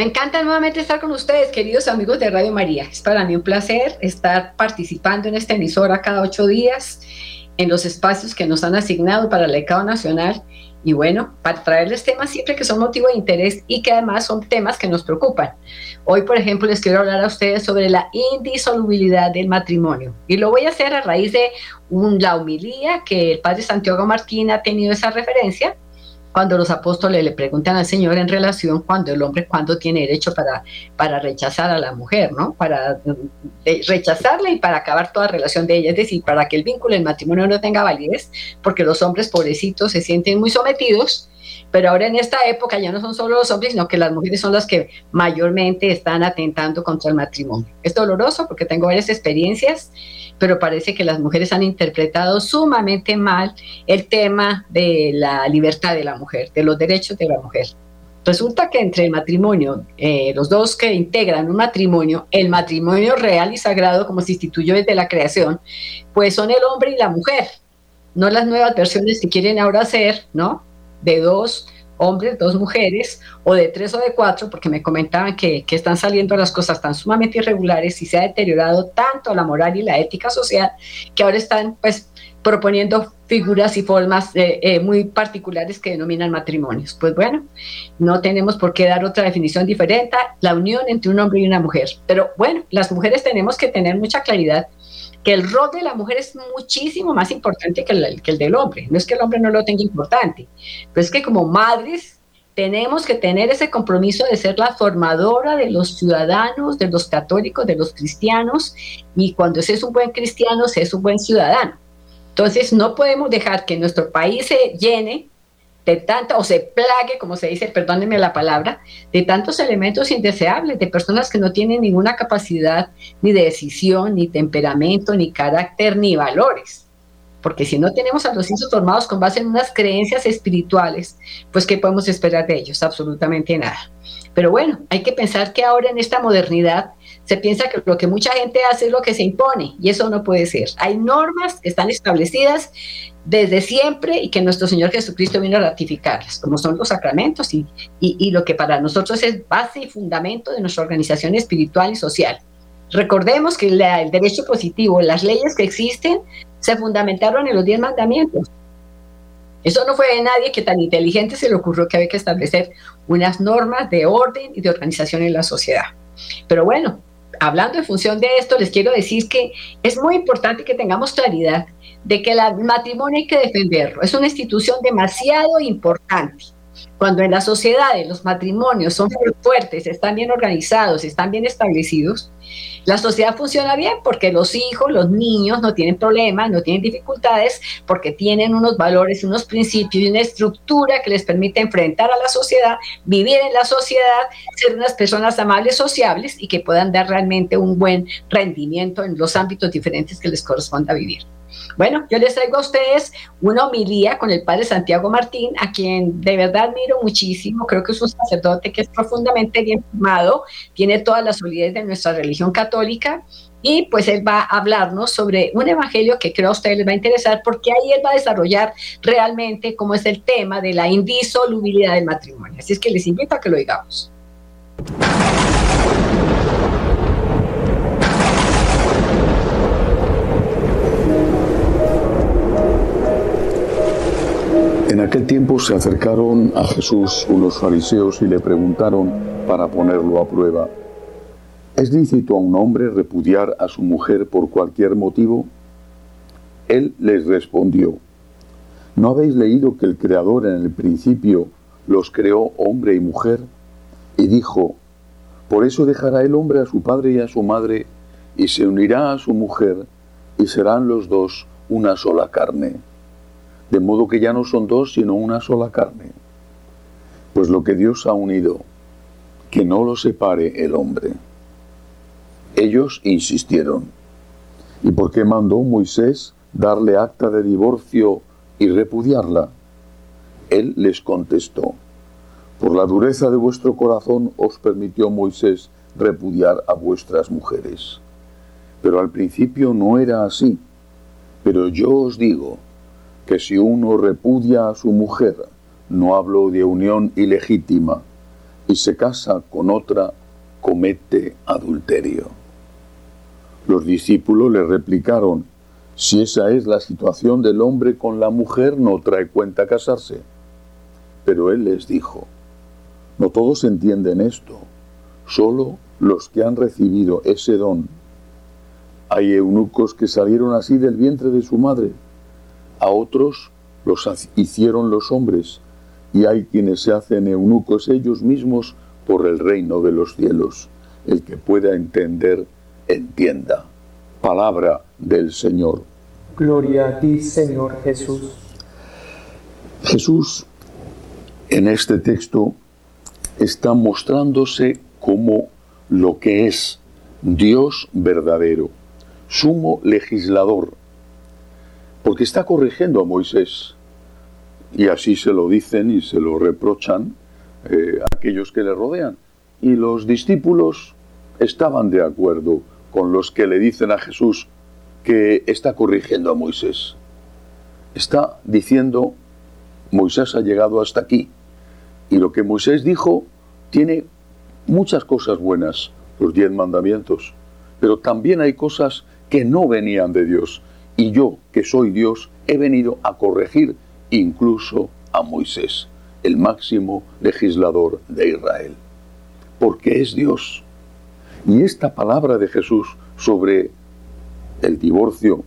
Me encanta nuevamente estar con ustedes, queridos amigos de Radio María. Es para mí un placer estar participando en esta emisora cada ocho días en los espacios que nos han asignado para el Ecado Nacional y bueno, para traerles temas siempre que son motivo de interés y que además son temas que nos preocupan. Hoy, por ejemplo, les quiero hablar a ustedes sobre la indisolubilidad del matrimonio y lo voy a hacer a raíz de un, la humilía que el padre Santiago Martín ha tenido esa referencia cuando los apóstoles le preguntan al Señor en relación cuando el hombre cuando tiene derecho para, para rechazar a la mujer, ¿no? Para eh, rechazarla y para acabar toda relación de ella, es decir, para que el vínculo del matrimonio no tenga validez, porque los hombres pobrecitos se sienten muy sometidos pero ahora en esta época ya no son solo los hombres, sino que las mujeres son las que mayormente están atentando contra el matrimonio. Es doloroso porque tengo varias experiencias, pero parece que las mujeres han interpretado sumamente mal el tema de la libertad de la mujer, de los derechos de la mujer. Resulta que entre el matrimonio, eh, los dos que integran un matrimonio, el matrimonio real y sagrado como se instituyó desde la creación, pues son el hombre y la mujer, no las nuevas versiones que quieren ahora hacer, ¿no? De dos hombres, dos mujeres, o de tres o de cuatro, porque me comentaban que, están saliendo las cosas tan sumamente irregulares y se ha deteriorado tanto la moral y la ética social que ahora están pues proponiendo figuras y formas eh, eh, muy particulares que denominan matrimonios. Pues bueno, no tenemos por qué dar otra definición diferente, la unión entre un hombre y una mujer. Pero bueno, las mujeres tenemos que tener mucha claridad que el rol de la mujer es muchísimo más importante que el, que el del hombre. No es que el hombre no lo tenga importante, pero es que como madres tenemos que tener ese compromiso de ser la formadora de los ciudadanos, de los católicos, de los cristianos, y cuando se es un buen cristiano, se es un buen ciudadano. Entonces, no podemos dejar que nuestro país se llene de tanta, o se plague, como se dice, perdónenme la palabra, de tantos elementos indeseables, de personas que no tienen ninguna capacidad ni de decisión, ni temperamento, ni carácter, ni valores. Porque si no tenemos a los hijos formados con base en unas creencias espirituales, pues ¿qué podemos esperar de ellos? Absolutamente nada. Pero bueno, hay que pensar que ahora en esta modernidad se piensa que lo que mucha gente hace es lo que se impone y eso no puede ser. Hay normas que están establecidas desde siempre y que nuestro Señor Jesucristo vino a ratificarlas, como son los sacramentos y, y, lo que para nosotros es base y fundamento de nuestra organización espiritual y social. Recordemos que el derecho positivo, las leyes que existen, se fundamentaron en los diez mandamientos. Eso no fue de nadie que tan inteligente se le ocurrió que había que establecer unas normas de orden y de organización en la sociedad. Pero bueno, hablando en función de esto, les quiero decir que es muy importante que tengamos claridad de que el matrimonio hay que defenderlo. Es una institución demasiado importante cuando en las sociedades los matrimonios son fuertes, están bien organizados, están bien establecidos, la sociedad funciona bien porque los hijos, los niños no tienen problemas, no tienen dificultades, porque tienen unos valores, unos principios y una estructura que les permite enfrentar a la sociedad, vivir en la sociedad, ser unas personas amables, sociables y que puedan dar realmente un buen rendimiento en los ámbitos diferentes que les corresponda vivir. Bueno, yo les traigo a ustedes una homilía con el padre Santiago Martín, a quien de verdad admiro muchísimo. Creo que es un sacerdote que es profundamente bien formado, tiene toda la solidez de nuestra religión católica y pues él va a hablarnos sobre un evangelio que creo a ustedes les va a interesar porque ahí él va a desarrollar realmente cómo es el tema de la indisolubilidad del matrimonio. Así es que les invito a que lo digamos. En aquel tiempo se acercaron a Jesús unos fariseos y le preguntaron para ponerlo a prueba, ¿es lícito a un hombre repudiar a su mujer por cualquier motivo? Él les respondió, ¿no habéis leído que el Creador en el principio los creó hombre y mujer? Y dijo, por eso dejará el hombre a su padre y a su madre y se unirá a su mujer y serán los dos una sola carne de modo que ya no son dos, sino una sola carne. Pues lo que Dios ha unido, que no lo separe el hombre. Ellos insistieron. ¿Y por qué mandó Moisés darle acta de divorcio y repudiarla? Él les contestó, por la dureza de vuestro corazón os permitió Moisés repudiar a vuestras mujeres. Pero al principio no era así. Pero yo os digo, que si uno repudia a su mujer, no hablo de unión ilegítima, y se casa con otra, comete adulterio. Los discípulos le replicaron, si esa es la situación del hombre con la mujer, no trae cuenta casarse. Pero él les dijo, no todos entienden esto, solo los que han recibido ese don. Hay eunucos que salieron así del vientre de su madre, a otros los hicieron los hombres, y hay quienes se hacen eunucos ellos mismos por el reino de los cielos. El que pueda entender, entienda. Palabra del Señor. Gloria a ti, Señor Jesús. Jesús en este texto está mostrándose como lo que es Dios verdadero, sumo legislador, porque está corrigiendo a Moisés. Y así se lo dicen y se lo reprochan eh, aquellos que le rodean. Y los discípulos estaban de acuerdo con los que le dicen a Jesús que está corrigiendo a Moisés. Está diciendo, Moisés ha llegado hasta aquí. Y lo que Moisés dijo tiene muchas cosas buenas, los diez mandamientos, pero también hay cosas que no venían de Dios. Y yo, que soy Dios, he venido a corregir incluso a Moisés, el máximo legislador de Israel. Porque es Dios. Y esta palabra de Jesús sobre el divorcio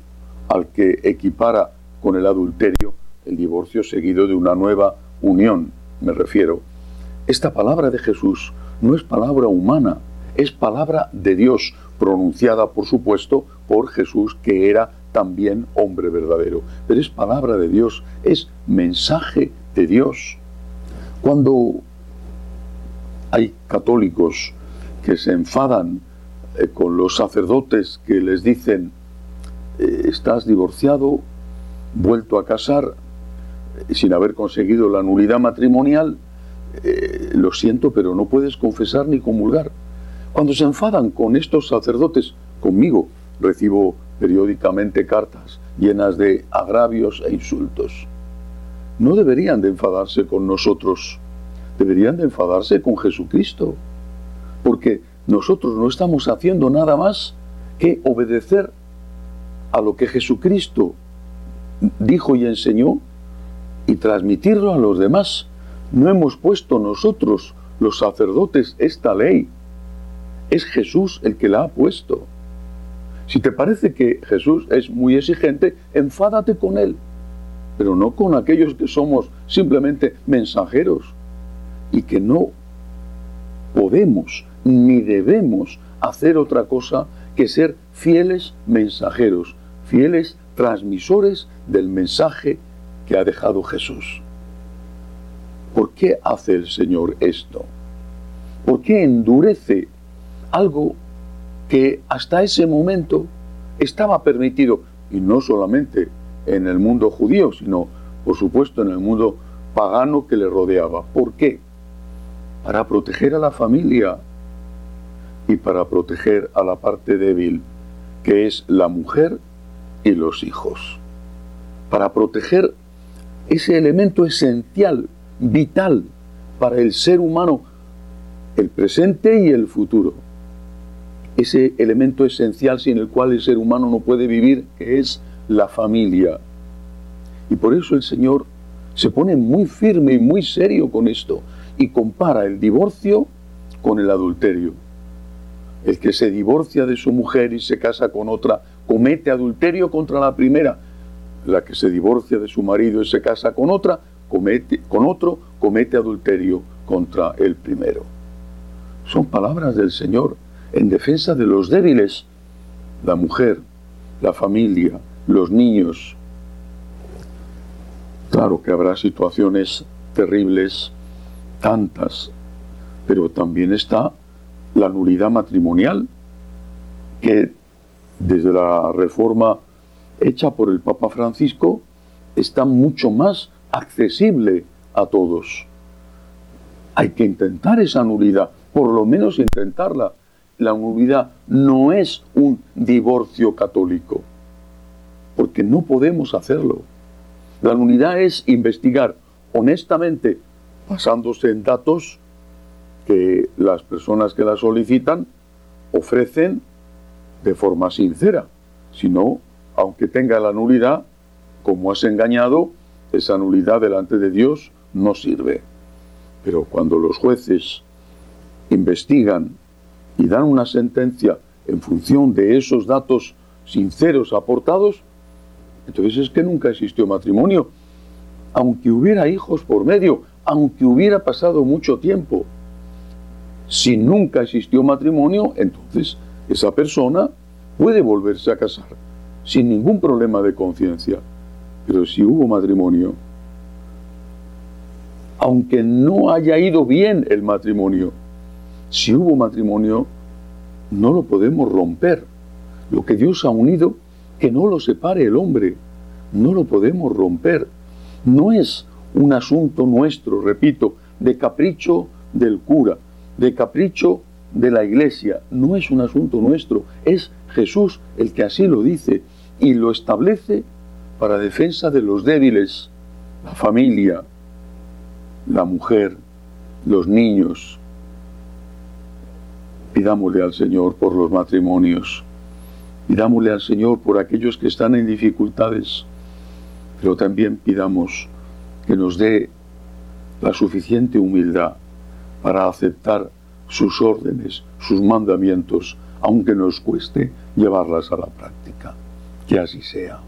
al que equipara con el adulterio, el divorcio seguido de una nueva unión, me refiero. Esta palabra de Jesús no es palabra humana, es palabra de Dios, pronunciada por supuesto por Jesús, que era también hombre verdadero. Pero es palabra de Dios, es mensaje de Dios. Cuando hay católicos que se enfadan eh, con los sacerdotes que les dicen, eh, estás divorciado, vuelto a casar, eh, sin haber conseguido la nulidad matrimonial, lo siento, pero no puedes confesar ni comulgar. Cuando se enfadan con estos sacerdotes, conmigo, recibo periódicamente cartas llenas de agravios e insultos. No deberían de enfadarse con nosotros, deberían de enfadarse con Jesucristo, porque nosotros no estamos haciendo nada más que obedecer a lo que Jesucristo dijo y enseñó y transmitirlo a los demás. No hemos puesto nosotros, los sacerdotes, esta ley. Es Jesús el que la ha puesto. Si te parece que Jesús es muy exigente, enfádate con él, pero no con aquellos que somos simplemente mensajeros y que no podemos ni debemos hacer otra cosa que ser fieles mensajeros fieles transmisores del mensaje que ha dejado Jesús. ¿Por qué hace el Señor esto? ¿Por qué endurece algo que hasta ese momento estaba permitido? Y no solamente en el mundo judío, sino por supuesto en el mundo pagano que le rodeaba. ¿Por qué? Para proteger a la familia y para proteger a la parte débil, que es la mujer y los hijos, para proteger ese elemento esencial, vital para el ser humano, el presente y el futuro. Ese elemento esencial sin el cual el ser humano no puede vivir, que es la familia. Y por eso el Señor se pone muy firme y muy serio con esto y compara el divorcio con el adulterio. El que se divorcia de su mujer y se casa con otra comete adulterio contra la primera. La que se divorcia de su marido y se casa con otra, comete, con otro, comete adulterio contra el primero. Son palabras del Señor en defensa de los débiles, la mujer, la familia, los niños. Claro que habrá situaciones terribles, tantas, pero también está la nulidad matrimonial, que desde la reforma hecha por el Papa Francisco está mucho más accesible a todos. Hay que intentar esa nulidad, por lo menos intentarla. La nulidad no es un divorcio católico, porque no podemos hacerlo. La nulidad es investigar honestamente, basándose en datos que las personas que la solicitan ofrecen de forma sincera. Si no, aunque tenga la nulidad, como has engañado, esa nulidad delante de Dios no sirve. Pero cuando los jueces investigan y dan una sentencia en función de esos datos sinceros aportados, entonces es que nunca existió matrimonio. Aunque hubiera hijos por medio, aunque hubiera pasado mucho tiempo, si nunca existió matrimonio, entonces esa persona puede volverse a casar sin ningún problema de conciencia. Pero si hubo matrimonio, aunque no haya ido bien el matrimonio, si hubo matrimonio, no lo podemos romper. Lo que Dios ha unido, que no lo separe el hombre, no lo podemos romper. No es un asunto nuestro, repito, de capricho del cura, de capricho de la iglesia, no es un asunto nuestro, es Jesús el que así lo dice y lo establece para defensa de los débiles, la familia, la mujer, los niños. Pidámosle al Señor por los matrimonios, pidámosle al Señor por aquellos que están en dificultades, pero también pidamos que nos dé la suficiente humildad para aceptar sus órdenes, sus mandamientos, aunque nos cueste llevarlas a la práctica. Que así sea.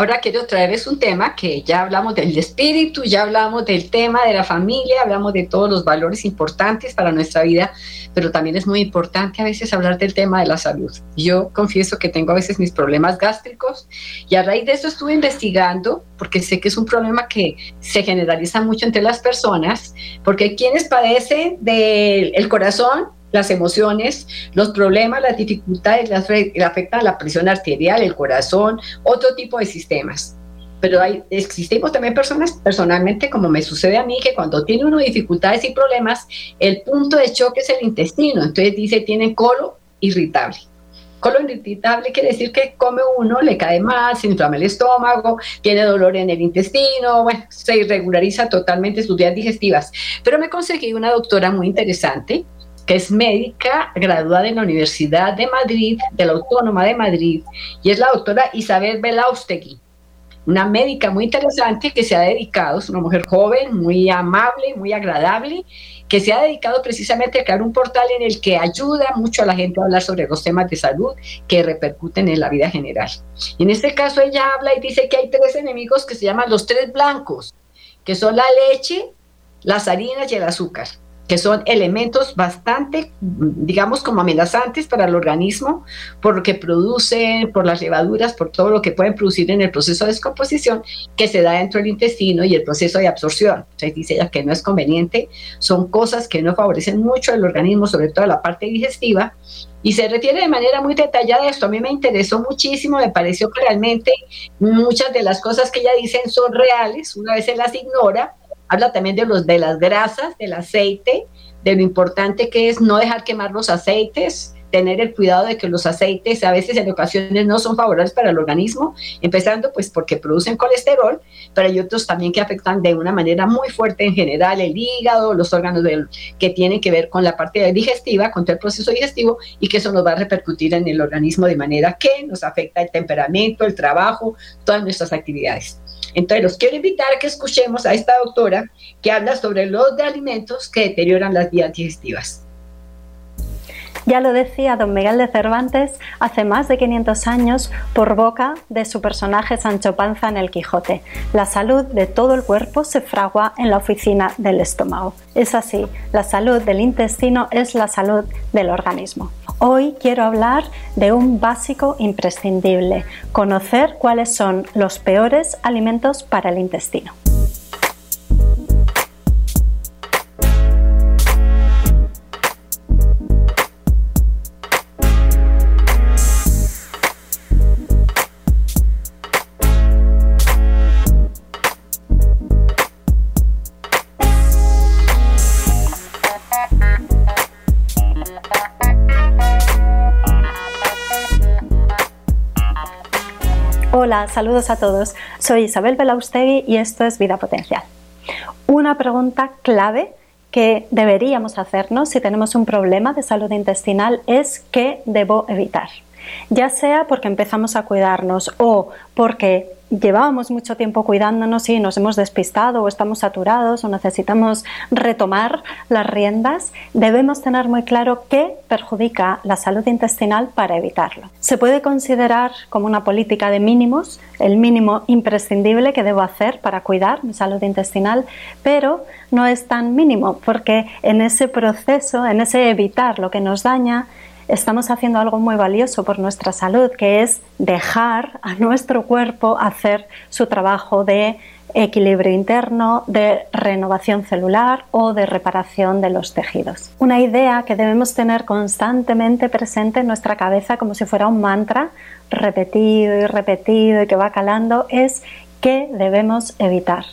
Ahora quiero traerles un tema que ya hablamos del espíritu, ya hablamos del tema de la familia, hablamos de todos los valores importantes para nuestra vida, pero también es muy importante a veces hablar del tema de la salud. Yo confieso que tengo a veces mis problemas gástricos y a raíz de eso estuve investigando, porque sé que es un problema que se generaliza mucho entre las personas, porque quienes padecen del corazón las emociones, los problemas, las dificultades le afectan a la presión arterial, el corazón, otro tipo de sistemas. Pero hay, existimos también personas, personalmente, como me sucede a mí, que cuando tiene uno dificultades y problemas, el punto de choque es el intestino. Entonces dice, tiene colon irritable. Colon irritable quiere decir que come uno, le cae más, se inflama el estómago, tiene dolor en el intestino, bueno, se irregulariza totalmente sus vías digestivas. Pero me conseguí una doctora muy interesante, que es médica graduada en la Universidad de Madrid, de la Autónoma de Madrid, y es la doctora Isabel Belaustegui, una médica muy interesante que se ha dedicado, es una mujer joven, muy amable, muy agradable, que se ha dedicado precisamente a crear un portal en el que ayuda mucho a la gente a hablar sobre los temas de salud que repercuten en la vida general. En este caso ella habla y dice que hay tres enemigos que se llaman los tres blancos, que son la leche, las harinas y el azúcar que son elementos bastante, digamos, como amenazantes para el organismo, por lo que producen, por las levaduras, por todo lo que pueden producir en el proceso de descomposición que se da dentro del intestino y el proceso de absorción. Entonces dice ella que no es conveniente, son cosas que no favorecen mucho el organismo, sobre todo la parte digestiva, y se refiere de manera muy detallada a esto. A mí me interesó muchísimo, me pareció que realmente muchas de las cosas que ella dice son reales, una vez se las ignora, Habla también de, los, de las grasas, del aceite, de lo importante que es no dejar quemar los aceites, tener el cuidado de que los aceites a veces en ocasiones no son favorables para el organismo, empezando pues porque producen colesterol, pero hay otros también que afectan de una manera muy fuerte en general el hígado, los órganos que tienen que ver con la parte digestiva, con todo el proceso digestivo y que eso nos va a repercutir en el organismo de manera que nos afecta el temperamento, el trabajo, todas nuestras actividades. Entonces, los quiero invitar a que escuchemos a esta doctora que habla sobre los de alimentos que deterioran las vías digestivas. Ya lo decía don Miguel de Cervantes hace más de 500 años por boca de su personaje Sancho Panza en El Quijote. La salud de todo el cuerpo se fragua en la oficina del estómago. Es así, la salud del intestino es la salud del organismo. Hoy quiero hablar de un básico imprescindible, conocer cuáles son los peores alimentos para el intestino. Saludos a todos. Soy Isabel Belaustegui y esto es Vida Potencial. Una pregunta clave que deberíamos hacernos si tenemos un problema de salud intestinal es ¿qué debo evitar? Ya sea porque empezamos a cuidarnos o porque llevábamos mucho tiempo cuidándonos y nos hemos despistado o estamos saturados o necesitamos retomar las riendas, debemos tener muy claro qué perjudica la salud intestinal para evitarlo. Se puede considerar como una política de mínimos, el mínimo imprescindible que debo hacer para cuidar mi salud intestinal, pero no es tan mínimo porque en ese proceso, en ese evitar lo que nos daña, estamos haciendo algo muy valioso por nuestra salud, que es dejar a nuestro cuerpo hacer su trabajo de equilibrio interno, de renovación celular o de reparación de los tejidos. Una idea que debemos tener constantemente presente en nuestra cabeza como si fuera un mantra, repetido y repetido y que va calando, es que debemos evitar.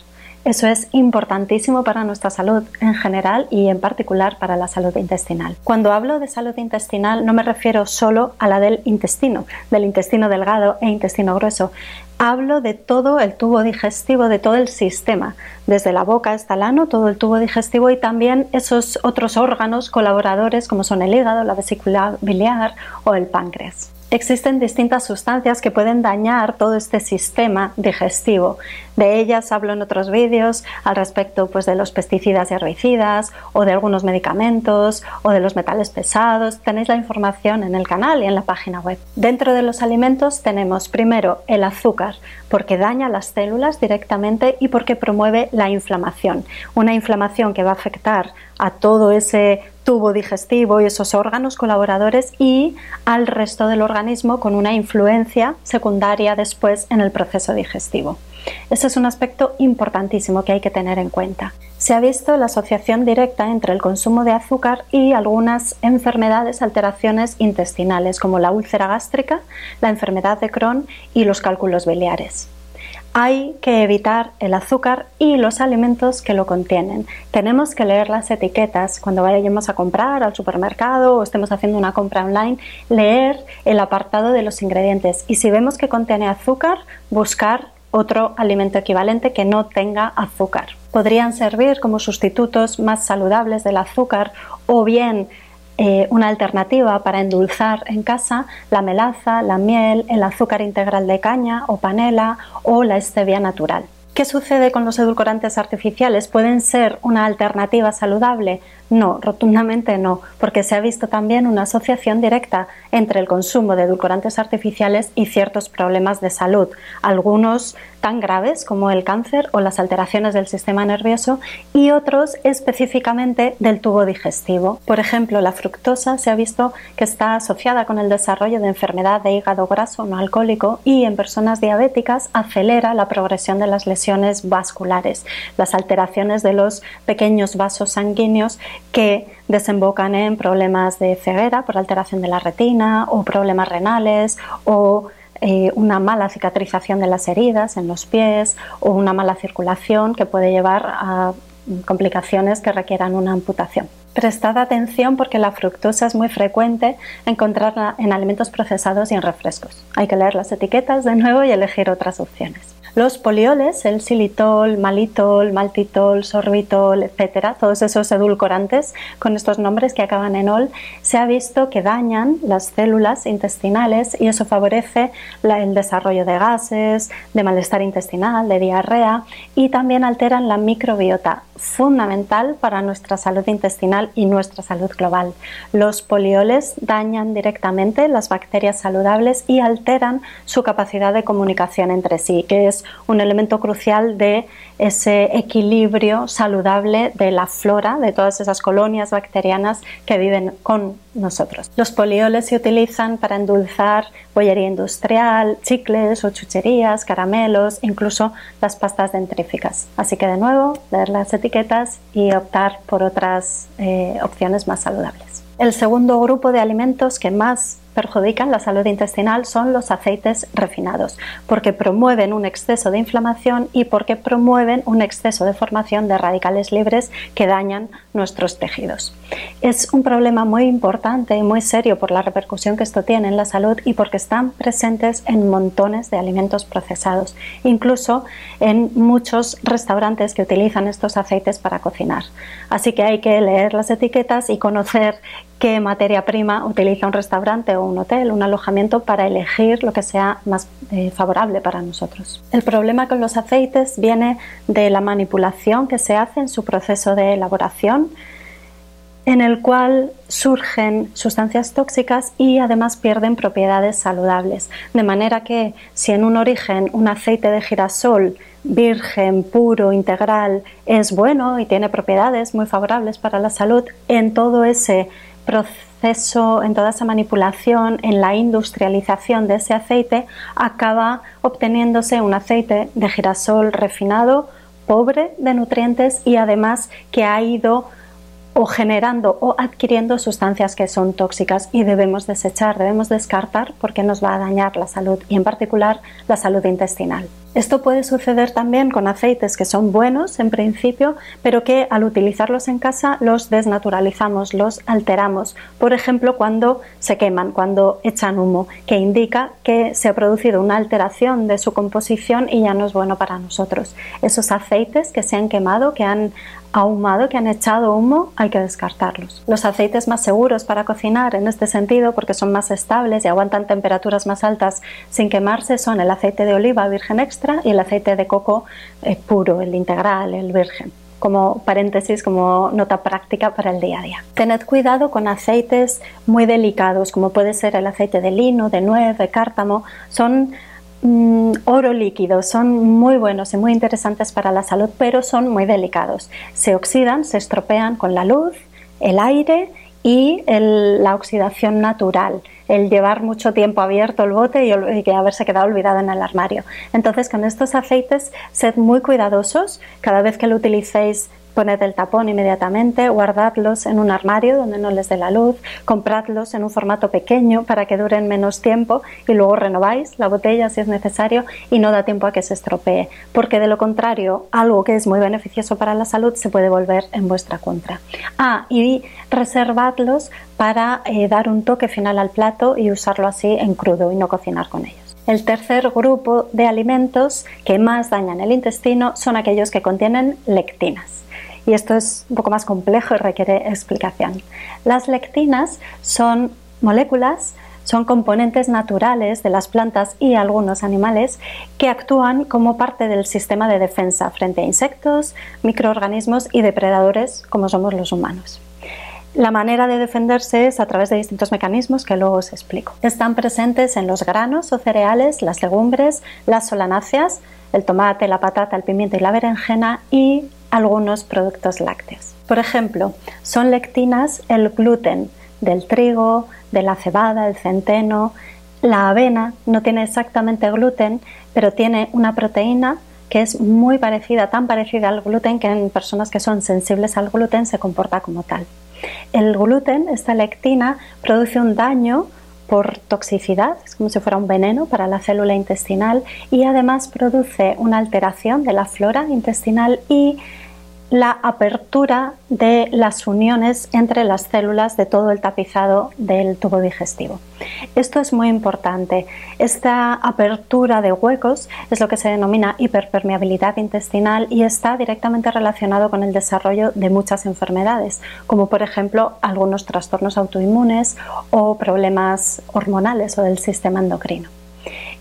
Eso es importantísimo para nuestra salud en general y en particular para la salud intestinal. Cuando hablo de salud intestinal no me refiero solo a la del intestino, del intestino delgado e intestino grueso. Hablo de todo el tubo digestivo, de todo el sistema, desde la boca hasta el ano, todo el tubo digestivo y también esos otros órganos colaboradores como son el hígado, la vesícula biliar o el páncreas existen distintas sustancias que pueden dañar todo este sistema digestivo. De ellas hablo en otros vídeos al respecto pues, de los pesticidas y herbicidas o de algunos medicamentos o de los metales pesados. Tenéis la información en el canal y en la página web. Dentro de los alimentos tenemos primero el azúcar porque daña las células directamente y porque promueve la inflamación. Una inflamación que va a afectar a todo ese tubo digestivo y esos órganos colaboradores y al resto del organismo con una influencia secundaria después en el proceso digestivo. Ese es un aspecto importantísimo que hay que tener en cuenta. Se ha visto la asociación directa entre el consumo de azúcar y algunas enfermedades, alteraciones intestinales como la úlcera gástrica, la enfermedad de Crohn y los cálculos biliares hay que evitar el azúcar y los alimentos que lo contienen. Tenemos que leer las etiquetas cuando vayamos a comprar al supermercado o estemos haciendo una compra online, leer el apartado de los ingredientes y si vemos que contiene azúcar, buscar otro alimento equivalente que no tenga azúcar. Podrían servir como sustitutos más saludables del azúcar o bien eh, una alternativa para endulzar en casa la melaza, la miel, el azúcar integral de caña o panela o la stevia natural. ¿Qué sucede con los edulcorantes artificiales? ¿Pueden ser una alternativa saludable? No, rotundamente no, porque se ha visto también una asociación directa entre el consumo de edulcorantes artificiales y ciertos problemas de salud, algunos tan graves como el cáncer o las alteraciones del sistema nervioso y otros específicamente del tubo digestivo. Por ejemplo, la fructosa se ha visto que está asociada con el desarrollo de enfermedad de hígado graso no alcohólico y en personas diabéticas acelera la progresión de las lesiones vasculares, las alteraciones de los pequeños vasos sanguíneos que desembocan en problemas de ceguera por alteración de la retina o problemas renales o eh, una mala cicatrización de las heridas en los pies o una mala circulación que puede llevar a complicaciones que requieran una amputación. Prestad atención porque la fructosa es muy frecuente encontrarla en alimentos procesados y en refrescos. Hay que leer las etiquetas de nuevo y elegir otras opciones. Los polioles, el xilitol, malitol, maltitol, sorbitol, etcétera, todos esos edulcorantes con estos nombres que acaban en ol, se ha visto que dañan las células intestinales y eso favorece el desarrollo de gases, de malestar intestinal, de diarrea y también alteran la microbiota, fundamental para nuestra salud intestinal y nuestra salud global. Los polioles dañan directamente las bacterias saludables y alteran su capacidad de comunicación entre sí, que es un elemento crucial de ese equilibrio saludable de la flora, de todas esas colonias bacterianas que viven con nosotros. Los polioles se utilizan para endulzar bollería industrial, chicles o chucherías, caramelos, incluso las pastas dentríficas. Así que de nuevo, leer las etiquetas y optar por otras eh, opciones más saludables. El segundo grupo de alimentos que más perjudican la salud intestinal son los aceites refinados, porque promueven un exceso de inflamación y porque promueven un exceso de formación de radicales libres que dañan nuestros tejidos. Es un problema muy importante y muy serio por la repercusión que esto tiene en la salud y porque están presentes en montones de alimentos procesados, incluso en muchos restaurantes que utilizan estos aceites para cocinar. Así que hay que leer las etiquetas y conocer qué materia prima utiliza un restaurante o un hotel, un alojamiento para elegir lo que sea más eh, favorable para nosotros. El problema con los aceites viene de la manipulación que se hace en su proceso de elaboración en el cual surgen sustancias tóxicas y además pierden propiedades saludables. De manera que si en un origen un aceite de girasol virgen, puro, integral es bueno y tiene propiedades muy favorables para la salud, en todo ese proceso, en toda esa manipulación, en la industrialización de ese aceite, acaba obteniéndose un aceite de girasol refinado, pobre de nutrientes y además que ha ido o generando o adquiriendo sustancias que son tóxicas y debemos desechar, debemos descartar porque nos va a dañar la salud y en particular la salud intestinal. Esto puede suceder también con aceites que son buenos en principio, pero que al utilizarlos en casa los desnaturalizamos, los alteramos. Por ejemplo, cuando se queman, cuando echan humo, que indica que se ha producido una alteración de su composición y ya no es bueno para nosotros. Esos aceites que se han quemado, que han ahumado, que han echado humo, hay que descartarlos. Los aceites más seguros para cocinar en este sentido, porque son más estables y aguantan temperaturas más altas sin quemarse, son el aceite de oliva virgen extra y el aceite de coco eh, puro, el integral, el virgen como paréntesis, como nota práctica para el día a día. Tened cuidado con aceites muy delicados, como puede ser el aceite de lino, de nuez, de cártamo. Son Mm, oro líquido son muy buenos y muy interesantes para la salud, pero son muy delicados. Se oxidan, se estropean con la luz, el aire y la oxidación natural, el llevar mucho tiempo abierto el bote y, y haberse quedado olvidado en el armario. Entonces, con estos aceites, sed muy cuidadosos. Cada vez que lo utilicéis, Poned el tapón inmediatamente, guardadlos en un armario donde no les dé la luz, compradlos en un formato pequeño para que duren menos tiempo y luego renováis la botella si es necesario y no da tiempo a que se estropee, porque de lo contrario, algo que es muy beneficioso para la salud se puede volver en vuestra contra. Ah, y reservadlos para eh, dar un toque final al plato y usarlo así en crudo y no cocinar con ellos. El tercer grupo de alimentos que más dañan el intestino son aquellos que contienen lectinas y esto es un poco más complejo y requiere explicación. Las lectinas son moléculas, son componentes naturales de las plantas y algunos animales que actúan como parte del sistema de defensa frente a insectos, microorganismos y depredadores como somos los humanos. La manera de defenderse es a través de distintos mecanismos que luego os explico. Están presentes en los granos o cereales, las legumbres, las solanáceas, el tomate, la patata, el pimiento y la berenjena y algunos productos lácteos. Por ejemplo, son lectinas el gluten del trigo, de la cebada, el centeno, la avena no tiene exactamente gluten, pero tiene una proteína que es muy parecida, tan parecida al gluten que en personas que son sensibles al gluten se comporta como tal. El gluten, esta lectina, produce un daño por toxicidad, es como si fuera un veneno para la célula intestinal y además produce una alteración de la flora intestinal y la apertura de las uniones entre las células de todo el tapizado del tubo digestivo. Esto es muy importante. Esta apertura de huecos es lo que se denomina hiperpermeabilidad intestinal y está directamente relacionado con el desarrollo de muchas enfermedades, como por ejemplo algunos trastornos autoinmunes o problemas hormonales o del sistema endocrino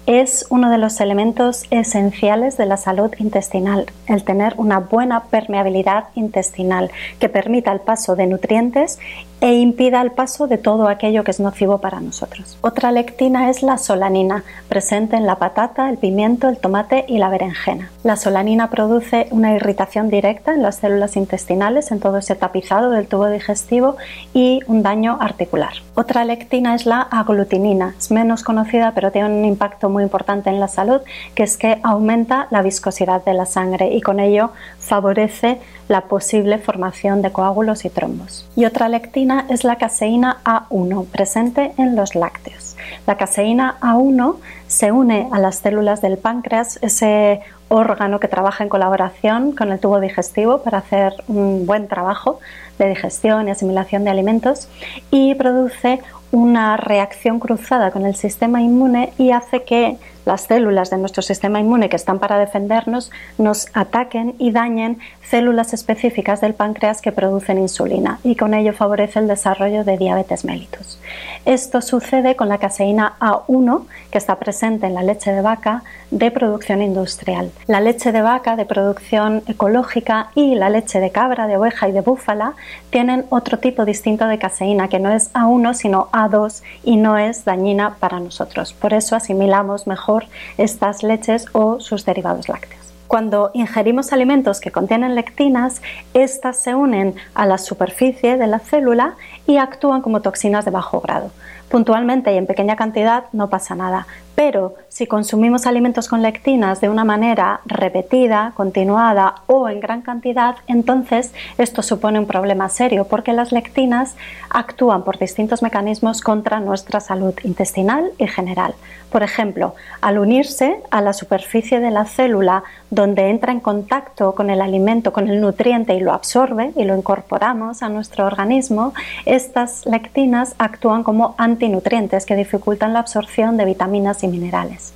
es uno de los elementos esenciales de la salud intestinal, el tener una buena permeabilidad intestinal que permita el paso de nutrientes e impida el paso de todo aquello que es nocivo para nosotros. Otra lectina es la solanina, presente en la patata, el pimiento, el tomate y la berenjena. La solanina produce una irritación directa en las células intestinales, en todo ese tapizado del tubo digestivo y un daño articular. Otra lectina es la aglutinina, es menos conocida pero tiene un impacto muy importante en la salud, que es que aumenta la viscosidad de la sangre y con ello favorece la posible formación de coágulos y trombos. Y otra lectina es la caseína A1, presente en los lácteos. La caseína A1 se une a las células del páncreas, ese órgano que trabaja en colaboración con el tubo digestivo para hacer un buen trabajo de digestión y asimilación de alimentos y produce una reacción cruzada con el sistema inmune y hace que las células de nuestro sistema inmune que están para defendernos nos ataquen y dañen células específicas del páncreas que producen insulina y con ello favorece el desarrollo de diabetes mellitus. Esto sucede con la caseína A1 que está presente en la leche de vaca de producción industrial. La leche de vaca de producción ecológica y la leche de cabra, de oveja y de búfala tienen otro tipo distinto de caseína que no es A1 sino A2 y no es dañina para nosotros. Por eso asimilamos mejor estas leches o sus derivados lácteos. Cuando ingerimos alimentos que contienen lectinas, estas se unen a la superficie de la célula y actúan como toxinas de bajo grado. Puntualmente y en pequeña cantidad no pasa nada, pero si consumimos alimentos con lectinas de una manera repetida, continuada o en gran cantidad, entonces esto supone un problema serio porque las lectinas actúan por distintos mecanismos contra nuestra salud intestinal y general. Por ejemplo, al unirse a la superficie de la célula donde entra en contacto con el alimento, con el nutriente y lo absorbe y lo incorporamos a nuestro organismo, estas lectinas actúan como antinutrientes que dificultan la absorción de vitaminas minerales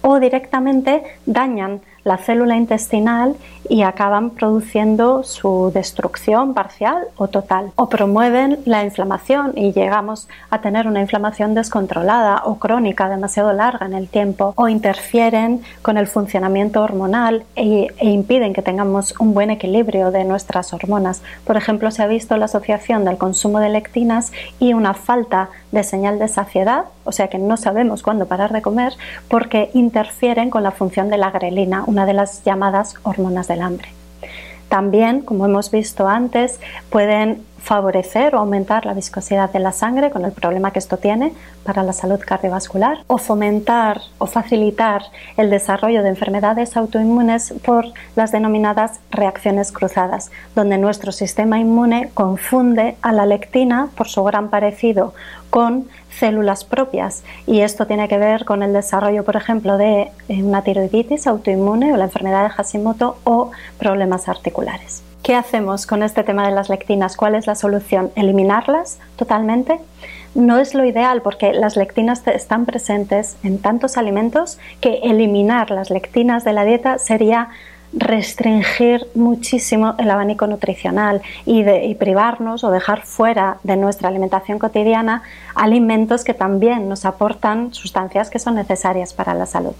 o directamente dañan la célula intestinal y acaban produciendo su destrucción parcial o total. O promueven la inflamación y llegamos a tener una inflamación descontrolada o crónica demasiado larga en el tiempo. O interfieren con el funcionamiento hormonal e, e impiden que tengamos un buen equilibrio de nuestras hormonas. Por ejemplo, se ha visto la asociación del consumo de lectinas y una falta de señal de saciedad, o sea que no sabemos cuándo parar de comer, porque interfieren con la función de la grelina, de las llamadas hormonas del hambre. También, como hemos visto antes, pueden favorecer o aumentar la viscosidad de la sangre con el problema que esto tiene para la salud cardiovascular o fomentar o facilitar el desarrollo de enfermedades autoinmunes por las denominadas reacciones cruzadas, donde nuestro sistema inmune confunde a la lectina por su gran parecido con células propias y esto tiene que ver con el desarrollo, por ejemplo, de eh, una tiroiditis autoinmune o la enfermedad de Hashimoto o problemas articulares. ¿Qué hacemos con este tema de las lectinas? ¿Cuál es la solución? ¿Eliminarlas totalmente? No es lo ideal porque las lectinas están presentes en tantos alimentos que eliminar las lectinas de la dieta sería restringir muchísimo el abanico nutricional y, privarnos o dejar fuera de nuestra alimentación cotidiana alimentos que también nos aportan sustancias que son necesarias para la salud.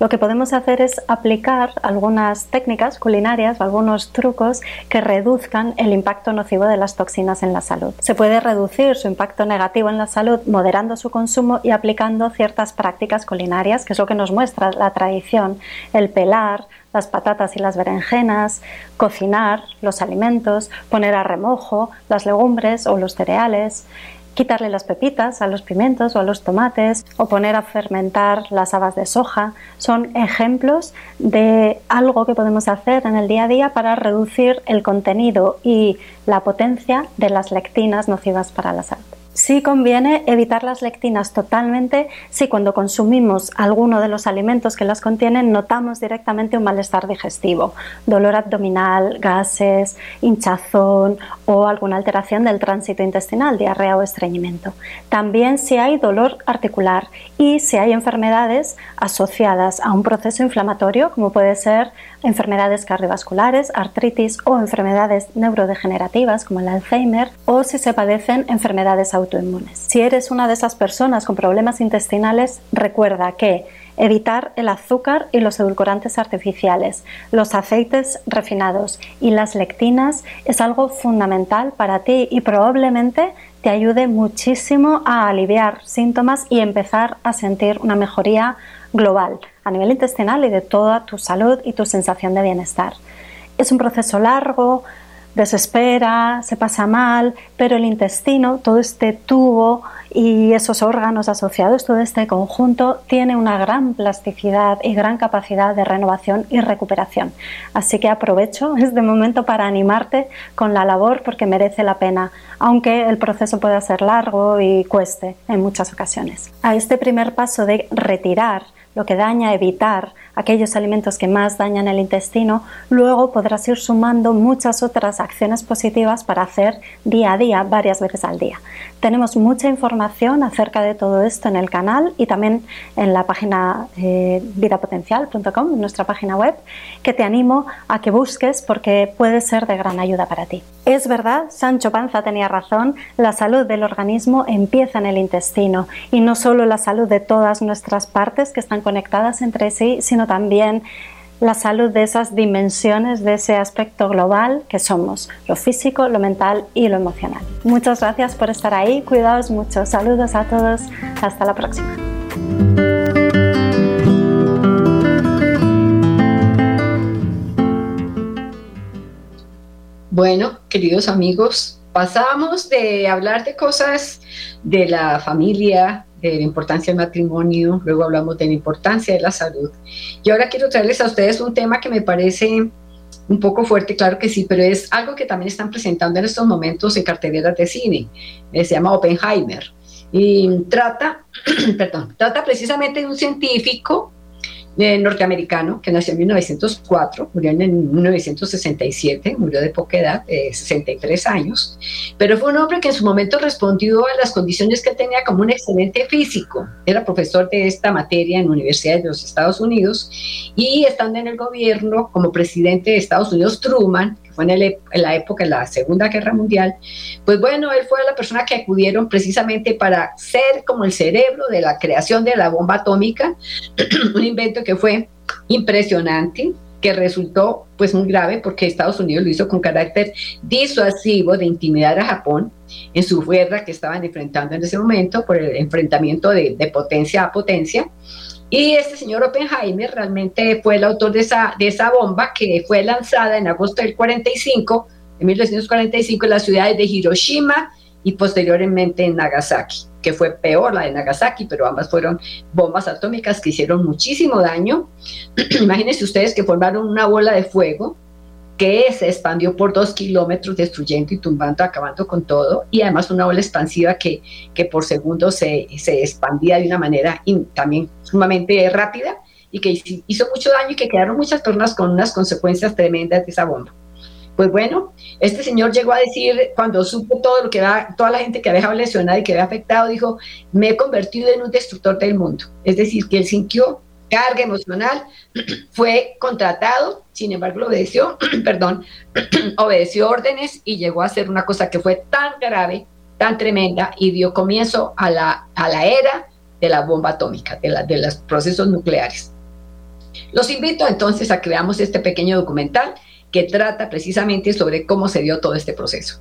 Lo que podemos hacer es aplicar algunas técnicas culinarias o algunos trucos que reduzcan el impacto nocivo de las toxinas en la salud. Se puede reducir su impacto negativo en la salud moderando su consumo y aplicando ciertas prácticas culinarias, que es lo que nos muestra la tradición, el pelar, las patatas y las berenjenas, cocinar los alimentos, poner a remojo las legumbres o los cereales, quitarle las pepitas a los pimientos o a los tomates o poner a fermentar las habas de soja. Son ejemplos de algo que podemos hacer en el día a día para reducir el contenido y la potencia de las lectinas nocivas para la salud. Sí conviene evitar las lectinas totalmente si cuando consumimos alguno de los alimentos que las contienen notamos directamente un malestar digestivo, dolor abdominal, gases, hinchazón o alguna alteración del tránsito intestinal, diarrea o estreñimiento. También si hay dolor articular y si hay enfermedades asociadas a un proceso inflamatorio, como puede ser enfermedades cardiovasculares, artritis o enfermedades neurodegenerativas como el Alzheimer o si se padecen enfermedades autoinmunes. Si eres una de esas personas con problemas intestinales, recuerda que evitar el azúcar y los edulcorantes artificiales, los aceites refinados y las lectinas es algo fundamental para ti y probablemente te ayude muchísimo a aliviar síntomas y empezar a sentir una mejoría global a nivel intestinal y de toda tu salud y tu sensación de bienestar. Es un proceso largo, desespera, se pasa mal, pero el intestino, todo este tubo y esos órganos asociados, todo este conjunto, tiene una gran plasticidad y gran capacidad de renovación y recuperación. Así que aprovecho este momento para animarte con la labor porque merece la pena, aunque el proceso pueda ser largo y cueste en muchas ocasiones. A este primer paso de retirar lo que daña, evitar aquellos alimentos que más dañan el intestino, luego podrás ir sumando muchas otras acciones positivas para hacer día a día, varias veces al día. Tenemos mucha información acerca de todo esto en el canal y también en la página eh, vidapotencial.com, nuestra página web, que te animo a que busques porque puede ser de gran ayuda para ti. Es verdad, Sancho Panza tenía razón, la salud del organismo empieza en el intestino y no solo la salud de todas nuestras partes que están conectadas entre sí, sino también la salud de esas dimensiones, de ese aspecto global que somos, lo físico, lo mental y lo emocional. Muchas gracias por estar ahí, cuidaos mucho, saludos a todos, hasta la próxima. Bueno, queridos amigos, pasamos de hablar de cosas de la familia, de la importancia del matrimonio, luego hablamos de la importancia de la salud. Y ahora quiero traerles a ustedes un tema que me parece un poco fuerte, claro que sí, pero es algo que también están presentando en estos momentos en carteleras de cine. Eh, se llama Oppenheimer. Y trata, perdón, trata precisamente de un científico eh, norteamericano que nació en 1904, murió en 1967, murió de poca edad, de 63 años, pero fue un hombre que en su momento respondió a las condiciones que tenía como un excelente físico. Era profesor de esta materia en universidades de los Estados Unidos y estando en el gobierno como presidente de Estados Unidos, Truman, fue en, la época de la Segunda Guerra Mundial, pues bueno, él fue la persona que acudieron precisamente para ser como el cerebro de la creación de la bomba atómica, un invento que fue impresionante, que resultó pues muy grave porque Estados Unidos lo hizo con carácter disuasivo de intimidar a Japón en su guerra que estaban enfrentando en ese momento por el enfrentamiento de, potencia a potencia y este señor Oppenheimer realmente fue el autor de esa, de esa bomba que fue lanzada en agosto del 45, en 1945, en las ciudades de Hiroshima y posteriormente en Nagasaki, que fue peor la de Nagasaki, pero ambas fueron bombas atómicas que hicieron muchísimo daño. Imagínense ustedes que formaron una bola de fuego que se expandió por dos kilómetros, destruyendo y tumbando, acabando con todo, y además una ola expansiva que, que por segundo se, se expandía de una manera también sumamente rápida y que hizo mucho daño y que quedaron muchas personas con unas consecuencias tremendas de esa bomba. Pues bueno, este señor llegó a decir, cuando supo todo lo que va, toda la gente que había lesionada y que había afectado, dijo, me he convertido en un destructor del mundo. Es decir, que él sintió carga emocional, fue contratado, sin embargo obedeció, perdón, obedeció órdenes y llegó a hacer una cosa que fue tan grave, tan tremenda y dio comienzo a la, a la era de la bomba atómica, de, la, de los procesos nucleares. Los invito entonces a que veamos este pequeño documental que trata precisamente sobre cómo se dio todo este proceso.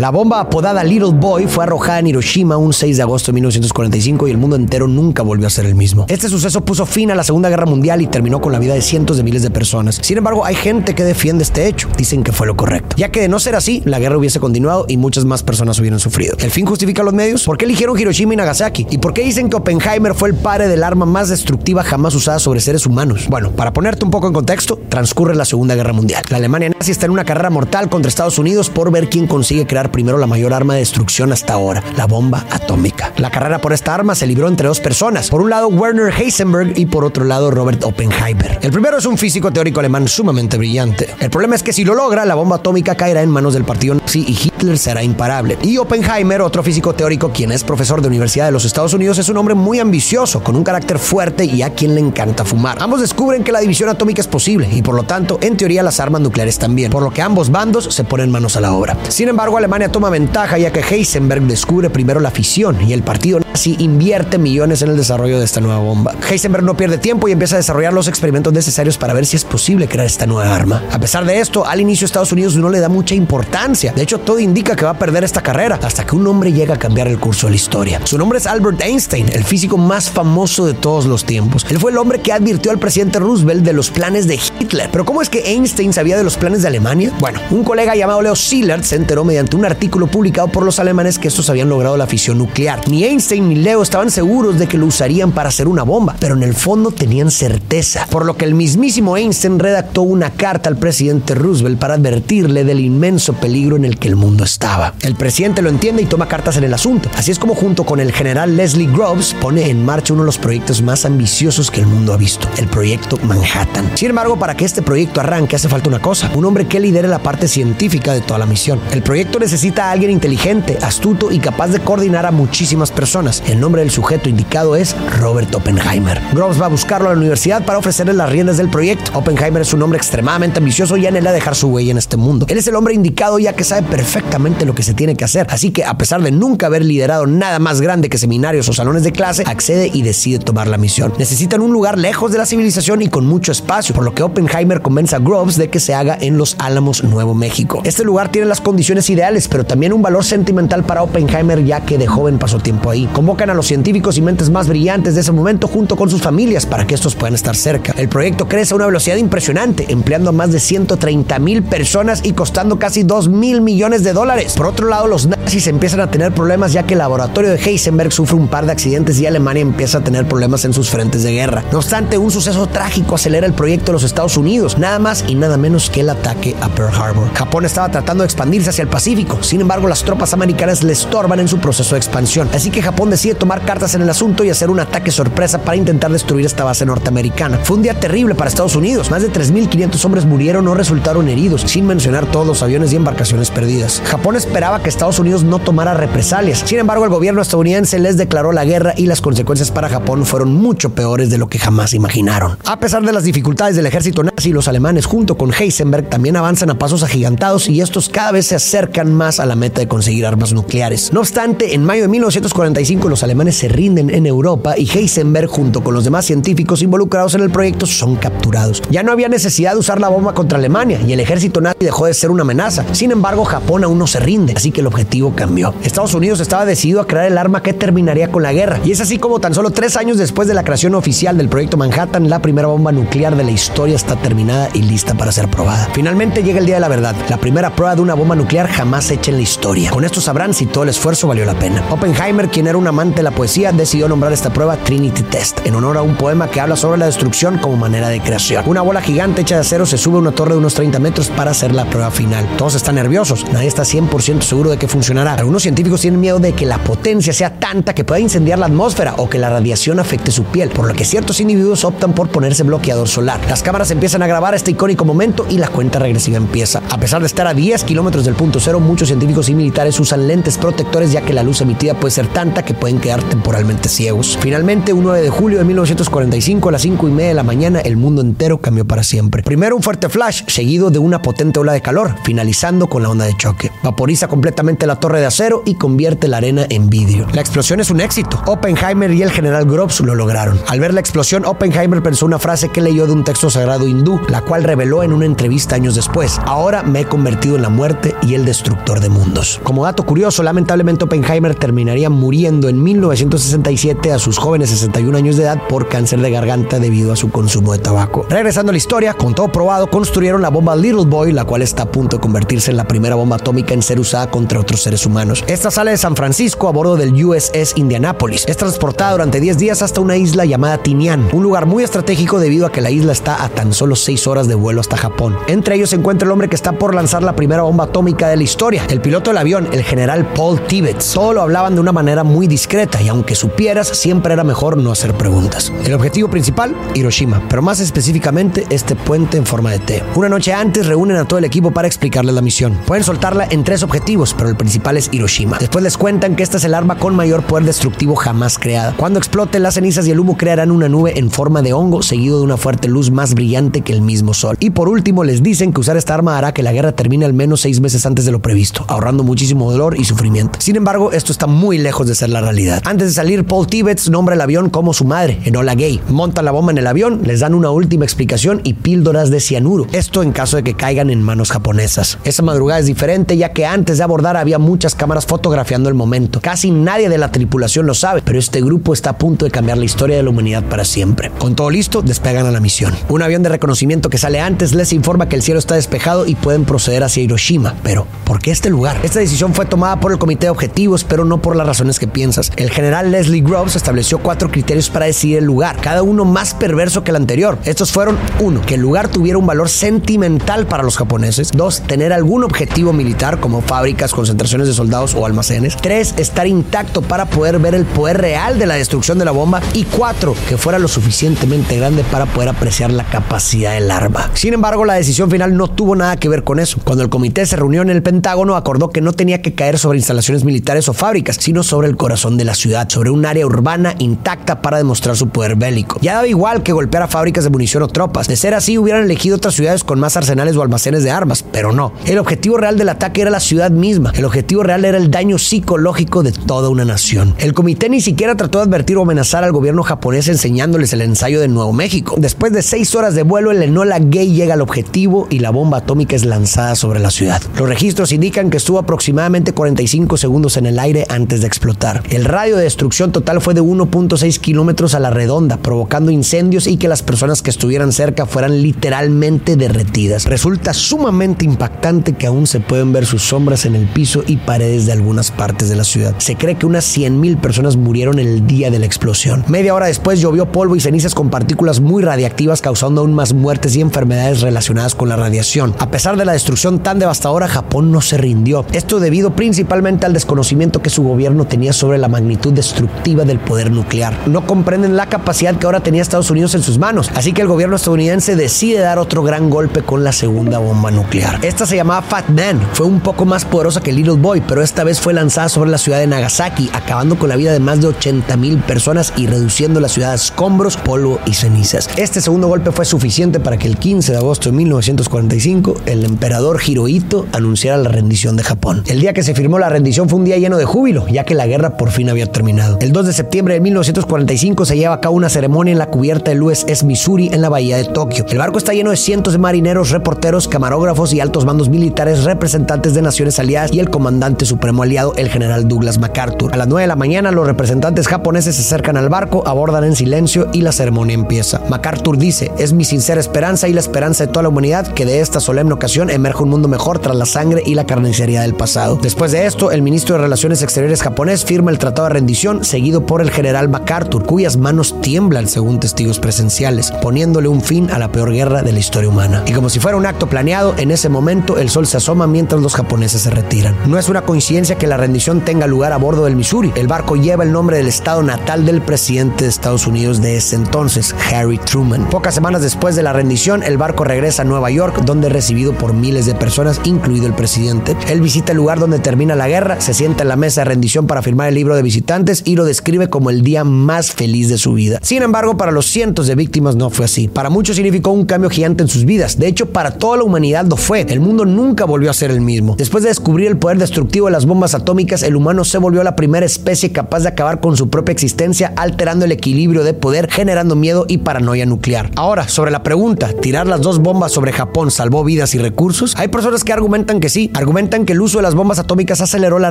La bomba apodada Little Boy fue arrojada en Hiroshima un 6 de agosto de 1945 y el mundo entero nunca volvió a ser el mismo. Este suceso puso fin a la Segunda Guerra Mundial y terminó con la vida de cientos de miles de personas. Sin embargo, hay gente que defiende este hecho. Dicen que fue lo correcto. Ya que de no ser así, la guerra hubiese continuado y muchas más personas hubieran sufrido. ¿El fin justifica los medios? ¿Por qué eligieron Hiroshima y Nagasaki? ¿Y por qué dicen que Oppenheimer fue el padre del arma más destructiva jamás usada sobre seres humanos? Bueno, para ponerte un poco en contexto, transcurre la Segunda Guerra Mundial. La Alemania nazi está en una carrera mortal contra Estados Unidos por ver quién consigue crear primero la mayor arma de destrucción hasta ahora, la bomba atómica. La carrera por esta arma se libró entre dos personas. Por un lado, Werner Heisenberg y por otro lado, Robert Oppenheimer. El primero es un físico teórico alemán sumamente brillante. El problema es que si lo logra, la bomba atómica caerá en manos del partido nazi y Hitler será imparable. Y Oppenheimer, otro físico teórico, quien es profesor de Universidad de los Estados Unidos, es un hombre muy ambicioso, con un carácter fuerte y a quien le encanta fumar. Ambos descubren que la división atómica es posible y por lo tanto, en teoría, las armas nucleares también, por lo que ambos bandos se ponen manos a la obra. Sin embargo, Alemania toma ventaja ya que Heisenberg descubre primero la fisión y el partido nazi invierte millones en el desarrollo de esta nueva bomba. Heisenberg no pierde tiempo y empieza a desarrollar los experimentos necesarios para ver si es posible crear esta nueva arma. A pesar de esto, al inicio Estados Unidos no le da mucha importancia. De hecho, todo indica que va a perder esta carrera hasta que un hombre llega a cambiar el curso de la historia. Su nombre es Albert Einstein, el físico más famoso de todos los tiempos. Él fue el hombre que advirtió al presidente Roosevelt de los planes de Hitler. Pero ¿cómo es que Einstein sabía de los planes de Alemania? Bueno, un colega llamado Leo Szilard se enteró mediante una artículo publicado por los alemanes que estos habían logrado la fisión nuclear. Ni Einstein ni Leo estaban seguros de que lo usarían para hacer una bomba, pero en el fondo tenían certeza, por lo que el mismísimo Einstein redactó una carta al presidente Roosevelt para advertirle del inmenso peligro en el que el mundo estaba. El presidente lo entiende y toma cartas en el asunto. Así es como junto con el general Leslie Groves pone en marcha uno de los proyectos más ambiciosos que el mundo ha visto, el proyecto Manhattan. Sin embargo, para que este proyecto arranque hace falta una cosa, un hombre que lidere la parte científica de toda la misión. El proyecto necesita a alguien inteligente, astuto y capaz de coordinar a muchísimas personas. El nombre del sujeto indicado es Robert Oppenheimer. Groves va a buscarlo a la universidad para ofrecerle las riendas del proyecto. Oppenheimer es un hombre extremadamente ambicioso y anhela dejar su huella en este mundo. Él es el hombre indicado ya que sabe perfectamente lo que se tiene que hacer. Así que a pesar de nunca haber liderado nada más grande que seminarios o salones de clase, accede y decide tomar la misión. Necesitan un lugar lejos de la civilización y con mucho espacio, por lo que Oppenheimer convence a Groves de que se haga en Los Álamos, Nuevo México. Este lugar tiene las condiciones ideales, pero también un valor sentimental para Oppenheimer ya que de joven pasó tiempo ahí. Convocan a los científicos y mentes más brillantes de ese momento junto con sus familias para que estos puedan estar cerca. El proyecto crece a una velocidad impresionante, empleando a más de 130 mil personas y costando casi 2 mil millones de dólares. Por otro lado, los nazis empiezan a tener problemas ya que el laboratorio de Heisenberg sufre un par de accidentes y Alemania empieza a tener problemas en sus frentes de guerra. No obstante, un suceso trágico acelera el proyecto de los Estados Unidos, nada más y nada menos que el ataque a Pearl Harbor. Japón estaba tratando de expandirse hacia el Pacífico, sin embargo, las tropas americanas le estorban en su proceso de expansión, así que Japón decide tomar cartas en el asunto y hacer un ataque sorpresa para intentar destruir esta base norteamericana. Fue un día terrible para Estados Unidos, más de 3.500 hombres murieron o resultaron heridos, sin mencionar todos los aviones y embarcaciones perdidas. Japón esperaba que Estados Unidos no tomara represalias, sin embargo, el gobierno estadounidense les declaró la guerra y las consecuencias para Japón fueron mucho peores de lo que jamás imaginaron. A pesar de las dificultades del ejército nazi, los alemanes junto con Heisenberg también avanzan a pasos agigantados y estos cada vez se acercan más a la meta de conseguir armas nucleares. No obstante, en mayo de 1945 los alemanes se rinden en Europa y Heisenberg junto con los demás científicos involucrados en el proyecto son capturados. Ya no había necesidad de usar la bomba contra Alemania y el ejército nazi dejó de ser una amenaza. Sin embargo, Japón aún no se rinde, así que el objetivo cambió. Estados Unidos estaba decidido a crear el arma que terminaría con la guerra y es así como tan solo tres años después de la creación oficial del proyecto Manhattan, la primera bomba nuclear de la historia está terminada y lista para ser probada. Finalmente llega el día de la verdad, la primera prueba de una bomba nuclear jamás hecha en la historia. Con esto sabrán si todo el esfuerzo valió la pena. Oppenheimer, quien era un amante de la poesía, decidió nombrar esta prueba Trinity Test, en honor a un poema que habla sobre la destrucción como manera de creación. Una bola gigante hecha de acero se sube a una torre de unos 30 metros para hacer la prueba final. Todos están nerviosos, nadie está 100% seguro de que funcionará. Algunos científicos tienen miedo de que la potencia sea tanta que pueda incendiar la atmósfera o que la radiación afecte su piel, por lo que ciertos individuos optan por ponerse bloqueador solar. Las cámaras empiezan a grabar este icónico momento y la cuenta regresiva empieza. A pesar de estar a 10 kilómetros del punto cero, muchos científicos y militares usan lentes protectores ya que la luz emitida puede ser tanta que pueden quedar temporalmente ciegos. Finalmente, un 9 de julio de 1945 a las 5 y media de la mañana, el mundo entero cambió para siempre. Primero un fuerte flash, seguido de una potente ola de calor, finalizando con la onda de choque. Vaporiza completamente la torre de acero y convierte la arena en vidrio. La explosión es un éxito. Oppenheimer y el general Groves lo lograron. Al ver la explosión, Oppenheimer pensó una frase que leyó de un texto sagrado hindú, la cual reveló en una entrevista años después. Ahora me he convertido en la muerte y el destructor de mundos. Como dato curioso, lamentablemente Oppenheimer terminaría muriendo en 1967 a sus jóvenes 61 años de edad por cáncer de garganta debido a su consumo de tabaco. Regresando a la historia, con todo probado, construyeron la bomba Little Boy, la cual está a punto de convertirse en la primera bomba atómica en ser usada contra otros seres humanos. Esta sale de San Francisco a bordo del USS Indianapolis. Es transportada durante 10 días hasta una isla llamada Tinian, un lugar muy estratégico debido a que la isla está a tan solo 6 horas de vuelo hasta Japón. Entre ellos se encuentra el hombre que está por lanzar la primera bomba atómica de la historia, el piloto del avión, el general Paul Tibbets. Todo lo hablaban de una manera muy discreta y aunque supieras, siempre era mejor no hacer preguntas. El objetivo principal, Hiroshima, pero más específicamente este puente en forma de T. Una noche antes reúnen a todo el equipo para explicarles la misión. Pueden soltarla en tres objetivos, pero el principal es Hiroshima. Después les cuentan que esta es el arma con mayor poder destructivo jamás creada. Cuando exploten las cenizas y el humo crearán una nube en forma de hongo seguido de una fuerte luz más brillante que el mismo sol. Y por último les dicen que usar esta arma hará que la guerra termine al menos seis meses antes de lo previsto, ahorrando muchísimo dolor y sufrimiento. Sin embargo, esto está muy lejos de ser la realidad. Antes de salir, Paul Tibbets nombra el avión como su madre, Enola Gay. Montan la bomba en el avión, les dan una última explicación y píldoras de cianuro. Esto en caso de que caigan en manos japonesas. Esa madrugada es diferente ya que antes de abordar había muchas cámaras fotografiando el momento. Casi nadie de la tripulación lo sabe, pero este grupo está a punto de cambiar la historia de la humanidad para siempre. Con todo listo, despegan a la misión. Un avión de reconocimiento que sale antes les informa que el cielo está despejado y pueden proceder hacia Hiroshima. Pero, ¿por qué? Este lugar. Esta decisión fue tomada por el comité de objetivos, pero no por las razones que piensas. El general Leslie Groves estableció cuatro criterios para decidir el lugar, cada uno más perverso que el anterior. Estos fueron, uno, que el lugar tuviera un valor sentimental para los japoneses, dos, tener algún objetivo militar como fábricas, concentraciones de soldados o almacenes, tres, estar intacto para poder ver el poder real de la destrucción de la bomba y cuatro, que fuera lo suficientemente grande para poder apreciar la capacidad del arma. Sin embargo, la decisión final no tuvo nada que ver con eso. Cuando el comité se reunió en el Pentágono, acordó que no tenía que caer sobre instalaciones militares o fábricas, sino sobre el corazón de la ciudad, sobre un área urbana intacta para demostrar su poder bélico. Ya daba igual que golpear a fábricas de munición o tropas. De ser así, hubieran elegido otras ciudades con más arsenales o almacenes de armas, pero no. El objetivo real del ataque era la ciudad misma. El objetivo real era el daño psicológico de toda una nación. El comité ni siquiera trató de advertir o amenazar al gobierno japonés enseñándoles el ensayo de Nuevo México. Después de seis horas de vuelo, el Enola Gay llega al objetivo y la bomba atómica es lanzada sobre la ciudad. Los registros indican que estuvo aproximadamente 45 segundos en el aire antes de explotar. El radio de destrucción total fue de 1.6 kilómetros a la redonda, provocando incendios y que las personas que estuvieran cerca fueran literalmente derretidas. Resulta sumamente impactante que aún se pueden ver sus sombras en el piso y paredes de algunas partes de la ciudad. Se cree que unas 100.000 personas murieron el día de la explosión. Media hora después llovió polvo y cenizas con partículas muy radiactivas causando aún más muertes y enfermedades relacionadas con la radiación. A pesar de la destrucción tan devastadora, Japón no se rindió. Esto debido principalmente al desconocimiento que su gobierno tenía sobre la magnitud destructiva del poder nuclear. No comprenden la capacidad que ahora tenía Estados Unidos en sus manos, así que el gobierno estadounidense decide dar otro gran golpe con la segunda bomba nuclear. Esta se llamaba Fat Man, fue un poco más poderosa que Little Boy, pero esta vez fue lanzada sobre la ciudad de Nagasaki, acabando con la vida de más de 80 mil personas y reduciendo la ciudad a escombros, polvo y cenizas. Este segundo golpe fue suficiente para que el 15 de agosto de 1945 el emperador Hirohito anunciara la rendición de Japón. El día que se firmó la rendición fue un día lleno de júbilo, ya que la guerra por fin había terminado. El 2 de septiembre de 1945 se lleva a cabo una ceremonia en la cubierta del USS Missouri en la bahía de Tokio. El barco está lleno de cientos de marineros, reporteros, camarógrafos y altos mandos militares, representantes de naciones aliadas y el comandante supremo aliado, el general Douglas MacArthur. A las 9 de la mañana los representantes japoneses se acercan al barco, abordan en silencio y la ceremonia empieza. MacArthur dice, es mi sincera esperanza y la esperanza de toda la humanidad que de esta solemne ocasión emerja un mundo mejor tras la sangre y la carnicería del pasado. Después de esto, el ministro de Relaciones Exteriores japonés firma el tratado de rendición seguido por el general MacArthur, cuyas manos tiemblan según testigos presenciales, poniéndole un fin a la peor guerra de la historia humana. Y como si fuera un acto planeado, en ese momento el sol se asoma mientras los japoneses se retiran. No es una coincidencia que la rendición tenga lugar a bordo del Missouri. El barco lleva el nombre del estado natal del presidente de Estados Unidos de ese entonces, Harry Truman. Pocas semanas después de la rendición, el barco regresa a Nueva York, donde es recibido por miles de personas, incluido el presidente. Él visita el lugar donde termina la guerra, se sienta en la mesa de rendición para firmar el libro de visitantes y lo describe como el día más feliz de su vida. Sin embargo, para los cientos de víctimas no fue así. Para muchos significó un cambio gigante en sus vidas. De hecho, para toda la humanidad lo fue. El mundo nunca volvió a ser el mismo. Después de descubrir el poder destructivo de las bombas atómicas, el humano se volvió la primera especie capaz de acabar con su propia existencia, alterando el equilibrio de poder, generando miedo y paranoia nuclear. Ahora, sobre la pregunta, ¿tirar las dos bombas sobre Japón salvó vidas y recursos? Hay personas que argumentan que sí, que el uso de las bombas atómicas aceleró la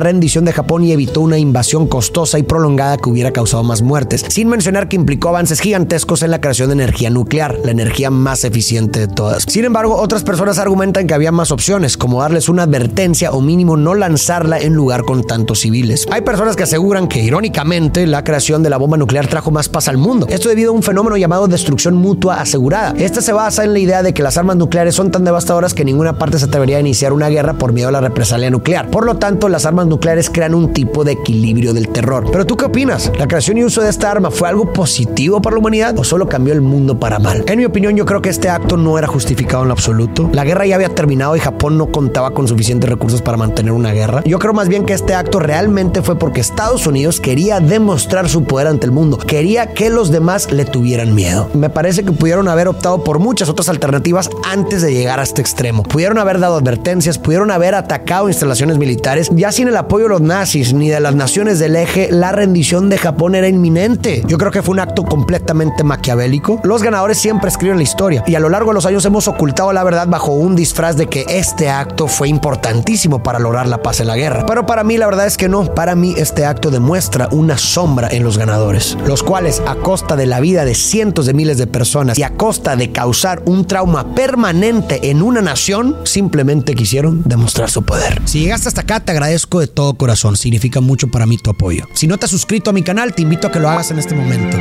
rendición de Japón y evitó una invasión costosa y prolongada que hubiera causado más muertes, sin mencionar que implicó avances gigantescos en la creación de energía nuclear, la energía más eficiente de todas. Sin embargo, otras personas argumentan que había más opciones, como darles una advertencia o mínimo no lanzarla en lugar con tantos civiles. Hay personas que aseguran que, irónicamente, la creación de la bomba nuclear trajo más paz al mundo. Esto debido a un fenómeno llamado destrucción mutua asegurada. Esta se basa en la idea de que las armas nucleares son tan devastadoras que ninguna parte se atrevería a iniciar una guerra por miedo la represalia nuclear. Por lo tanto, las armas nucleares crean un tipo de equilibrio del terror. Pero tú qué opinas? ¿La creación y uso de esta arma fue algo positivo para la humanidad o solo cambió el mundo para mal? En mi opinión, yo creo que este acto no era justificado en lo absoluto. La guerra ya había terminado y Japón no contaba con suficientes recursos para mantener una guerra. Yo creo más bien que este acto realmente fue porque Estados Unidos quería demostrar su poder ante el mundo. Quería que los demás le tuvieran miedo. Me parece que pudieron haber optado por muchas otras alternativas antes de llegar a este extremo. Pudieron haber dado advertencias, pudieron haber atacado instalaciones militares. Ya sin el apoyo de los nazis ni de las naciones del eje, la rendición de Japón era inminente. Yo creo que fue un acto completamente maquiavélico. Los ganadores siempre escriben la historia y a lo largo de los años hemos ocultado la verdad bajo un disfraz de que este acto fue importantísimo para lograr la paz en la guerra. Pero para mí la verdad es que no. Para mí este acto demuestra una sombra en los ganadores, los cuales a costa de la vida de cientos de miles de personas y a costa de causar un trauma permanente en una nación, simplemente quisieron demostrar su poder. Si llegaste hasta acá, te agradezco de todo corazón. Significa mucho para mí tu apoyo. Si no te has suscrito a mi canal, te invito a que lo hagas en este momento.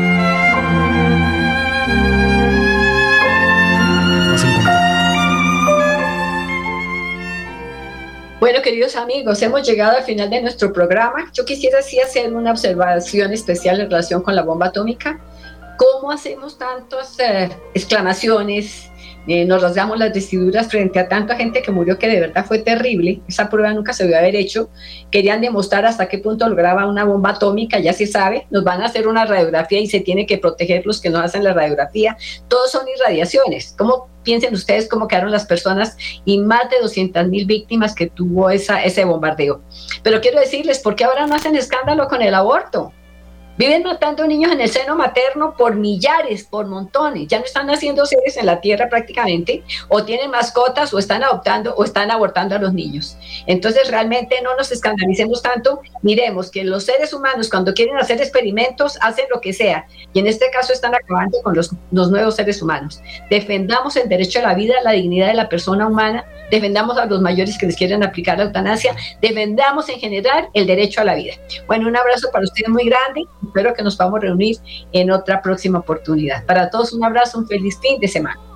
Bueno, queridos amigos, hemos llegado al final de nuestro programa. Yo quisiera así hacer una observación especial en relación con la bomba atómica. ¿Cómo hacemos tantas eh, exclamaciones? Eh, nos rasgamos las vestiduras frente a tanta gente que murió que de verdad fue terrible. Esa prueba nunca se debió haber hecho. Querían demostrar hasta qué punto lograba una bomba atómica, ya se sabe. Nos van a hacer una radiografía y se tiene que proteger los que no hacen la radiografía. Todos son irradiaciones. ¿Cómo piensen ustedes cómo quedaron las personas y más de 200 mil víctimas que tuvo esa, ese bombardeo? Pero quiero decirles, ¿por qué ahora no hacen escándalo con el aborto? Viven matando niños en el seno materno por millares, por montones. Ya no están naciendo seres en la tierra prácticamente, o tienen mascotas, o están adoptando, o están abortando a los niños. Entonces, realmente no nos escandalicemos tanto. Miremos que los seres humanos, cuando quieren hacer experimentos, hacen lo que sea. Y en este caso, están acabando con los, los nuevos seres humanos. Defendamos el derecho a la vida, la dignidad de la persona humana. Defendamos a los mayores que les quieren aplicar la eutanasia. Defendamos en general el derecho a la vida. Bueno, un abrazo para ustedes muy grande espero que nos podamos reunir en otra próxima oportunidad. Para todos un abrazo, un feliz fin de semana.